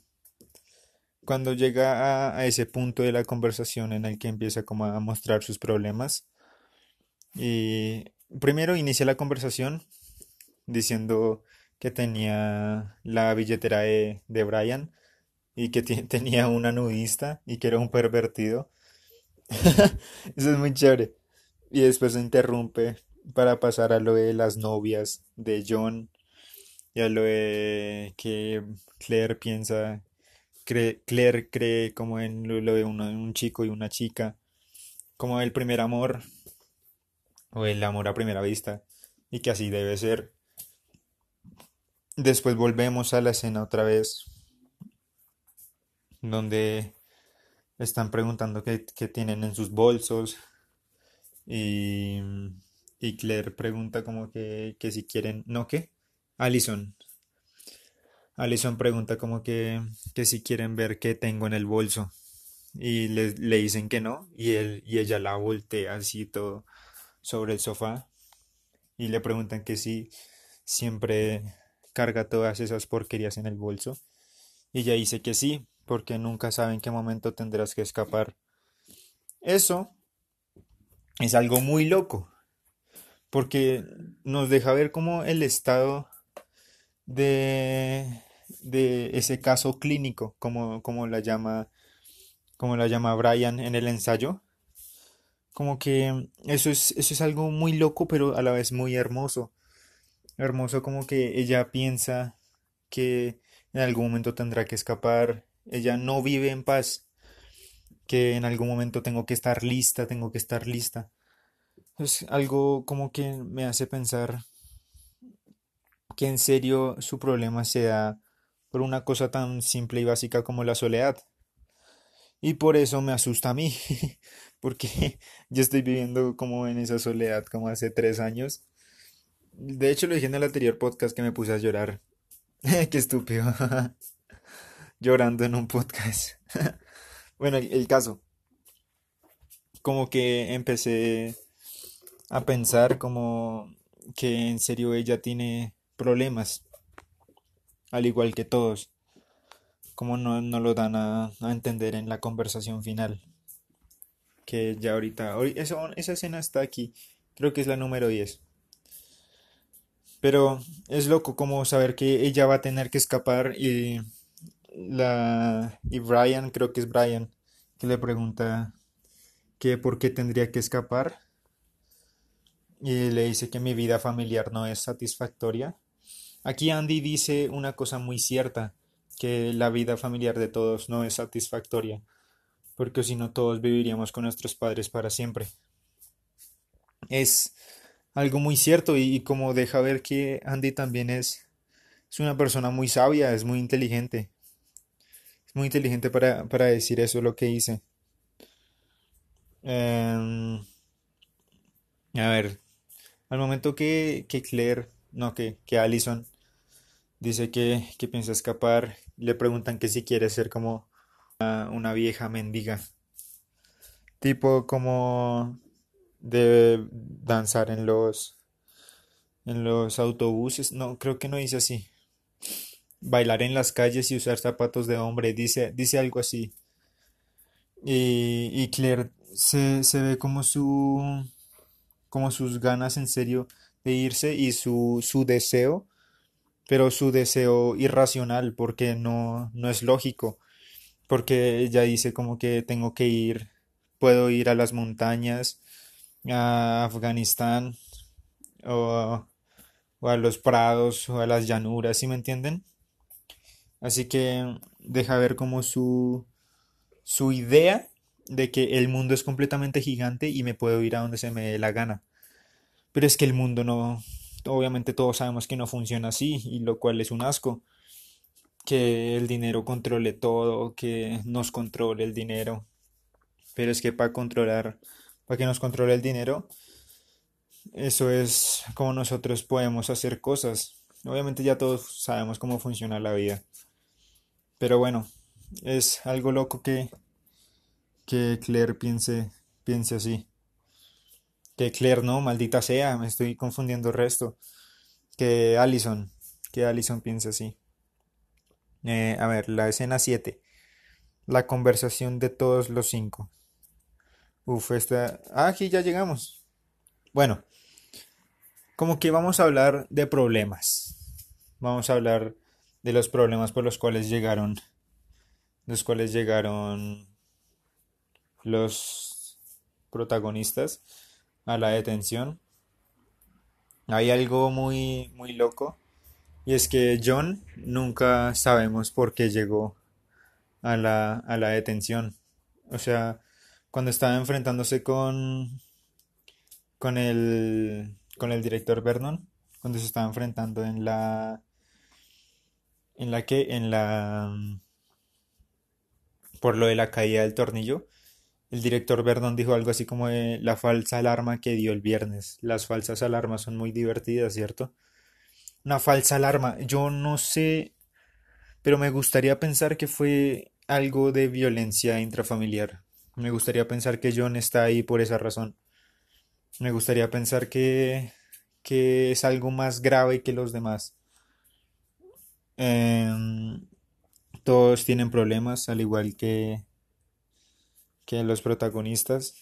cuando llega a, ese punto de la conversación en el que empieza como a mostrar sus problemas, y primero inicia la conversación diciendo que tenía la billetera de, de Brian y que tenía una nudista y que era un pervertido. Eso es muy chévere. Y después se interrumpe para pasar a lo de las novias de John y a lo de que Claire piensa, Claire cree como en lo, de un chico y una chica, como el primer amor o el amor a primera vista y que así debe ser. Después volvemos a la escena otra vez donde están preguntando qué, qué tienen en sus bolsos y, Claire pregunta como que, que si quieren, ¿no qué? Allison. Allison pregunta como que, que si quieren ver qué tengo en el bolso. Y le, le dicen que no y, él, y ella la voltea así todo sobre el sofá. Y le preguntan que si siempre carga todas esas porquerías en el bolso. Y ella dice que sí, porque nunca sabe en qué momento tendrás que escapar. Eso es algo muy loco, porque nos deja ver como el estado de, de ese caso clínico, como, como la llama, como la llama Brian en el ensayo. Como que eso es, eso es algo muy loco, pero a la vez muy hermoso. Hermoso como que ella piensa que en algún momento tendrá que escapar. Ella no vive en paz, que en algún momento tengo que estar lista, tengo que estar lista. Es algo como que me hace pensar que en serio su problema se da por una cosa tan simple y básica como la soledad. Y por eso me asusta a mí, porque yo estoy viviendo como en esa soledad como hace tres años. De hecho, lo dije en el anterior podcast que me puse a llorar. Qué estúpido. Llorando en un podcast. Bueno, el, el caso, como que empecé a pensar como que en serio ella tiene problemas, al igual que todos, como no, no lo dan a, entender en la conversación final, que ya ahorita, esa escena está aquí, creo que es la número diez pero es loco como saber que ella va a tener que escapar y la y Brian, creo que es Brian, que le pregunta que por qué tendría que escapar y le dice que mi vida familiar no es satisfactoria. Aquí Andy dice una cosa muy cierta, que la vida familiar de todos no es satisfactoria, porque si no todos viviríamos con nuestros padres para siempre. Es algo muy cierto y, como deja ver que Andy también es, es una persona muy sabia, es muy inteligente, es muy inteligente para, para decir eso lo que dice. Em, a ver, al momento que, que Claire, no, que, que Allison dice que, que piensa escapar, le preguntan que si quiere ser como una, vieja mendiga, tipo como de danzar en los, en los autobuses, no, creo que no dice así, bailar en las calles y usar zapatos de hombre, dice, dice algo así. Y, y Claire se, se ve como su, como sus ganas en serio de irse y su, su deseo, pero su deseo irracional porque no, no es lógico, porque ella dice como que tengo que ir, puedo ir a las montañas, a Afganistán o, o a los prados o a las llanuras, ¿sí me entienden? Así que deja ver como su, su idea de que el mundo es completamente gigante y me puedo ir a donde se me dé la gana. Pero es que el mundo no, obviamente todos sabemos que no funciona así, y lo cual es un asco. Que el dinero controle todo, que nos controle el dinero. Pero es que para controlar, para que nos controle el dinero, eso es como nosotros podemos hacer cosas. Obviamente ya todos sabemos cómo funciona la vida. Pero bueno, es algo loco que, que Claire piense, piense así. Que Claire no, maldita sea, me estoy confundiendo el resto. Que Allison, que Allison piense así. Eh, a ver, la escena 7. La conversación de todos los cinco. Uf, esta... Ah, aquí ya llegamos. Bueno, como que vamos a hablar de problemas. Vamos a hablar de los problemas por los cuales llegaron, los cuales llegaron los protagonistas a la detención. Hay algo muy, muy loco y es que John nunca sabemos por qué llegó a la, a la detención. O sea, cuando estaba enfrentándose con, con el, con el director Vernon, cuando se estaba enfrentando en la, en la que, en la, por lo de la caída del tornillo, el director Vernon dijo algo así como de la falsa alarma que dio el viernes. Las falsas alarmas son muy divertidas, ¿cierto? Una falsa alarma. Yo no sé, pero me gustaría pensar que fue algo de violencia intrafamiliar. Me gustaría pensar que John está ahí por esa razón. Me gustaría pensar que, que es algo más grave que los demás. Em, todos tienen problemas, al igual que, que los protagonistas.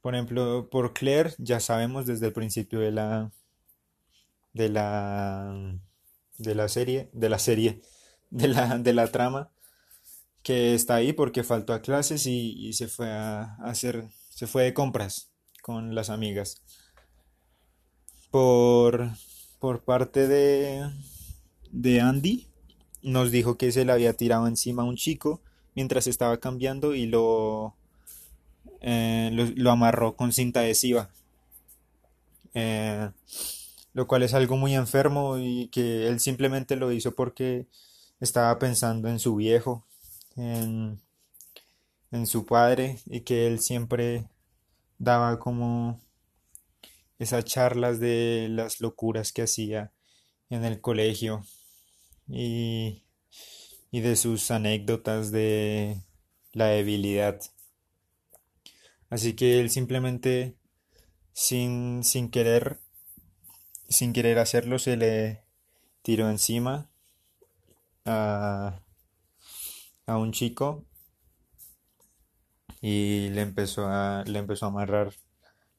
Por ejemplo, por Claire ya sabemos desde el principio de la de la de la serie, de la serie, de la, de la trama que está ahí porque faltó a clases y, se fue a, hacer, se fue de compras con las amigas. Por, por parte de, de Andy, nos dijo que se le había tirado encima a un chico mientras estaba cambiando y lo, eh, lo, amarró con cinta adhesiva. Eh, lo cual es algo muy enfermo y que él simplemente lo hizo porque estaba pensando en su viejo, en, en su padre y que él siempre daba como esas charlas de las locuras que hacía en el colegio y, y de sus anécdotas de la debilidad. Así que él simplemente sin, sin querer sin querer hacerlo se le tiró encima a, a un chico y le empezó a le empezó a amarrar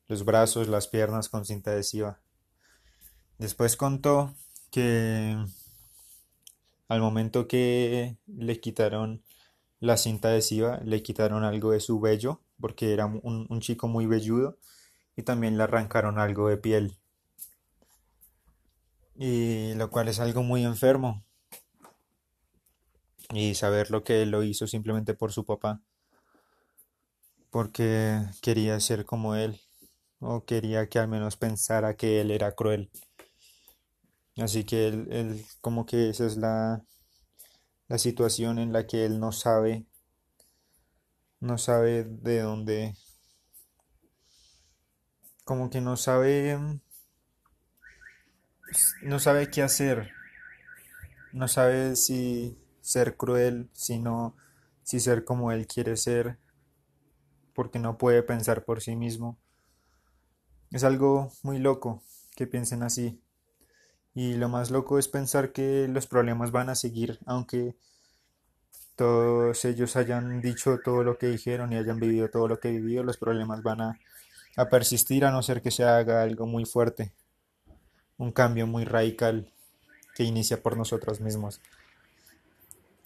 los brazos, las piernas con cinta adhesiva. Después contó que al momento que le quitaron la cinta adhesiva, le quitaron algo de su vello, porque era un, un chico muy velludo, y también le arrancaron algo de piel. Y lo cual es algo muy enfermo. Y saber lo que lo hizo simplemente por su papá. Porque quería ser como él. O quería que al menos pensara que él era cruel. Así que él, como que esa es la, la situación en la que él no sabe, no sabe de dónde, como que no sabe, no sabe qué hacer, no sabe si ser cruel, sino si ser como él quiere ser, porque no puede pensar por sí mismo. Es algo muy loco que piensen así. Y lo más loco es pensar que los problemas van a seguir, aunque todos ellos hayan dicho todo lo que dijeron y hayan vivido todo lo que vivido, los problemas van a, a persistir a no ser que se haga algo muy fuerte, un cambio muy radical que inicia por nosotros mismos.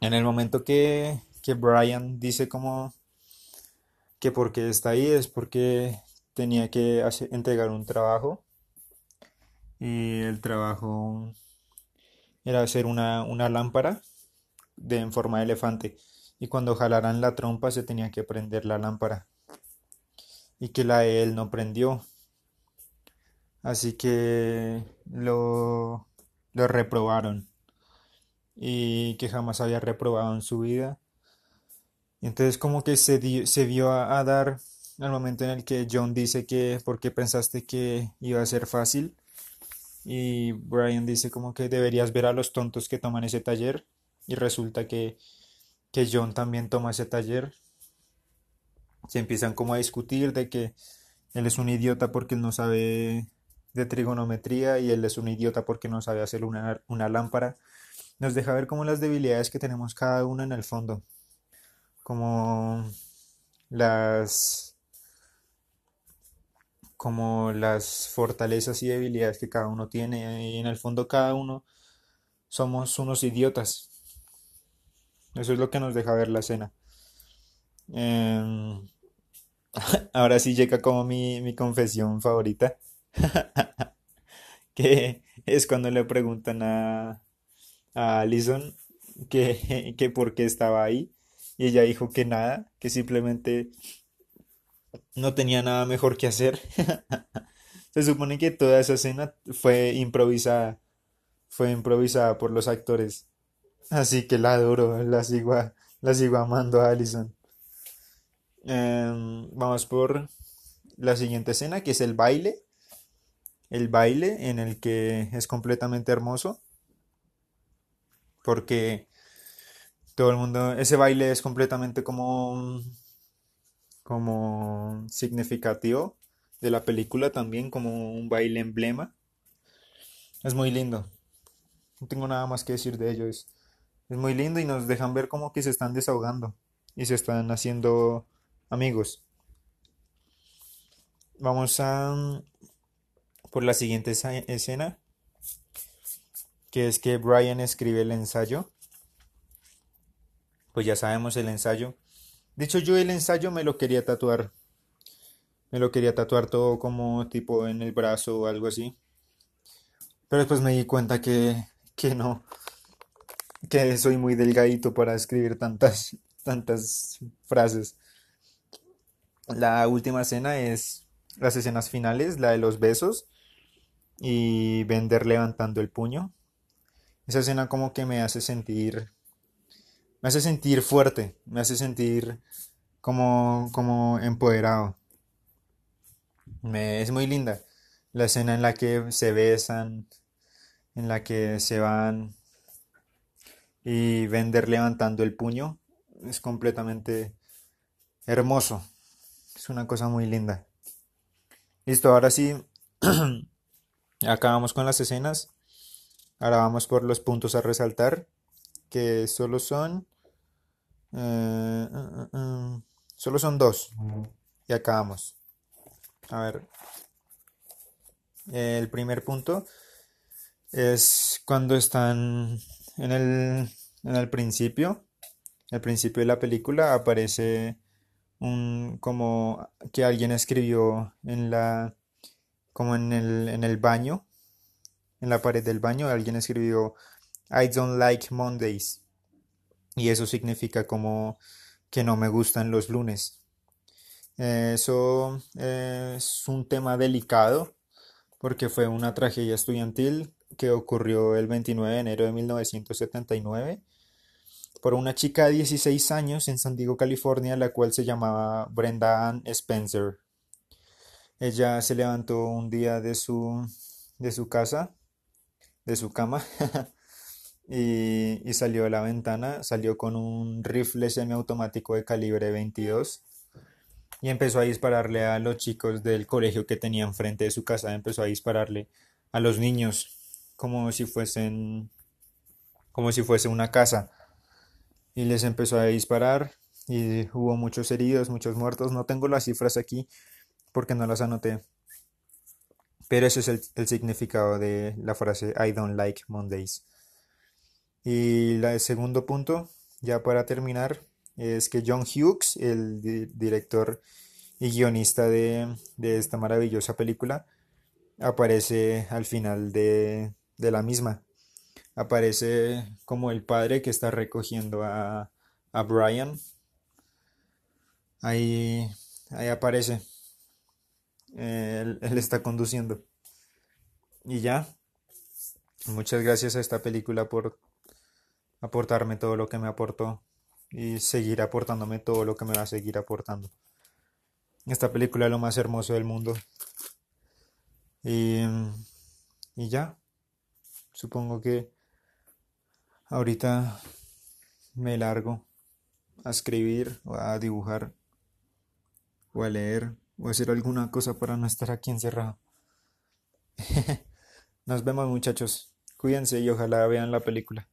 En el momento que, que Brian dice como que porque está ahí es porque tenía que entregar un trabajo y el trabajo era hacer una, una lámpara de, en forma de elefante. Y cuando jalaran la trompa se tenía que prender la lámpara. Y que la de él no prendió. Así que lo, lo reprobaron. Y que jamás había reprobado en su vida. Entonces como que se, se vio a, a dar al momento en el que John dice que porque pensaste que iba a ser fácil y Brian dice como que deberías ver a los tontos que toman ese taller. Y resulta que, que John también toma ese taller. Se empiezan como a discutir de que él es un idiota porque él no sabe de trigonometría y él es un idiota porque no sabe hacer una, una lámpara. Nos deja ver como las debilidades que tenemos cada uno en el fondo, como las como las fortalezas y debilidades que cada uno tiene y en el fondo cada uno somos unos idiotas. Eso es lo que nos deja ver la escena. Em, ahora sí llega como mi, mi confesión favorita. que es cuando le preguntan a, a Allison que, que por qué estaba ahí. Y ella dijo que nada, que simplemente no tenía nada mejor que hacer. Se supone que toda esa escena fue improvisada. Fue improvisada por los actores. Así que la adoro, la sigo, amando a Allison. Em, vamos por la siguiente escena, que es el baile. El baile en el que es completamente hermoso. Porque todo el mundo, ese baile es completamente como, como significativo de la película también, como un baile emblema. Es muy lindo. No tengo nada más que decir de ello. Es, muy lindo y nos dejan ver como que se están desahogando y se están haciendo amigos. Vamos a por la siguiente escena, que es que Brian escribe el ensayo. Pues ya sabemos el ensayo. De hecho, yo el ensayo me lo quería tatuar. Me lo quería tatuar todo como tipo en el brazo o algo así. Pero después me di cuenta que, que no. Que soy muy delgadito para escribir tantas, tantas frases. La última escena es las escenas finales, la de los besos y Bender levantando el puño. Esa escena como que me hace sentir me hace sentir fuerte, me hace sentir como como empoderado. Es muy linda la escena en la que se besan, en la que se van y Bender levantando el puño es completamente hermoso. Es una cosa muy linda. Listo, ahora sí Acabamos con las escenas. Ahora vamos por los puntos a resaltar, que solo son... Eh, eh, eh, solo son dos. Y acabamos. A ver. El primer punto es cuando están en el, en el principio. El principio de la película aparece un como que alguien escribió en la como en el, en el baño, en la pared del baño, alguien escribió I don't like Mondays. Y eso significa como que no me gustan los lunes. Eso es un tema delicado porque fue una tragedia estudiantil que ocurrió el 29 de enero de 1979 por una chica de 16 años en San Diego, California, la cual se llamaba Brenda Ann Spencer. Ella se levantó un día de su, de su casa, de su cama, y, y, salió a la ventana, salió con un rifle semiautomático de calibre 22 y empezó a dispararle a los chicos del colegio que tenían frente de su casa, empezó a dispararle a los niños como si fuesen como si fuese una casa y les empezó a disparar y hubo muchos heridos, muchos muertos, no tengo las cifras aquí, porque no las anoté. Pero ese es el, significado de la frase I don't like Mondays. Y el segundo punto, ya para terminar, es que John Hughes, el director y guionista de, esta maravillosa película, aparece al final de, la misma. Aparece como el padre que está recogiendo a, a Brian. Ahí, ahí aparece él, está conduciendo. Y ya, muchas gracias a esta película por aportarme todo lo que me aportó y seguir aportándome todo lo que me va a seguir aportando. Esta película es lo más hermoso del mundo. Y, y ya, supongo que ahorita me largo a escribir o a dibujar o a leer o hacer alguna cosa para no estar aquí encerrado. Nos vemos muchachos. Cuídense y ojalá vean la película.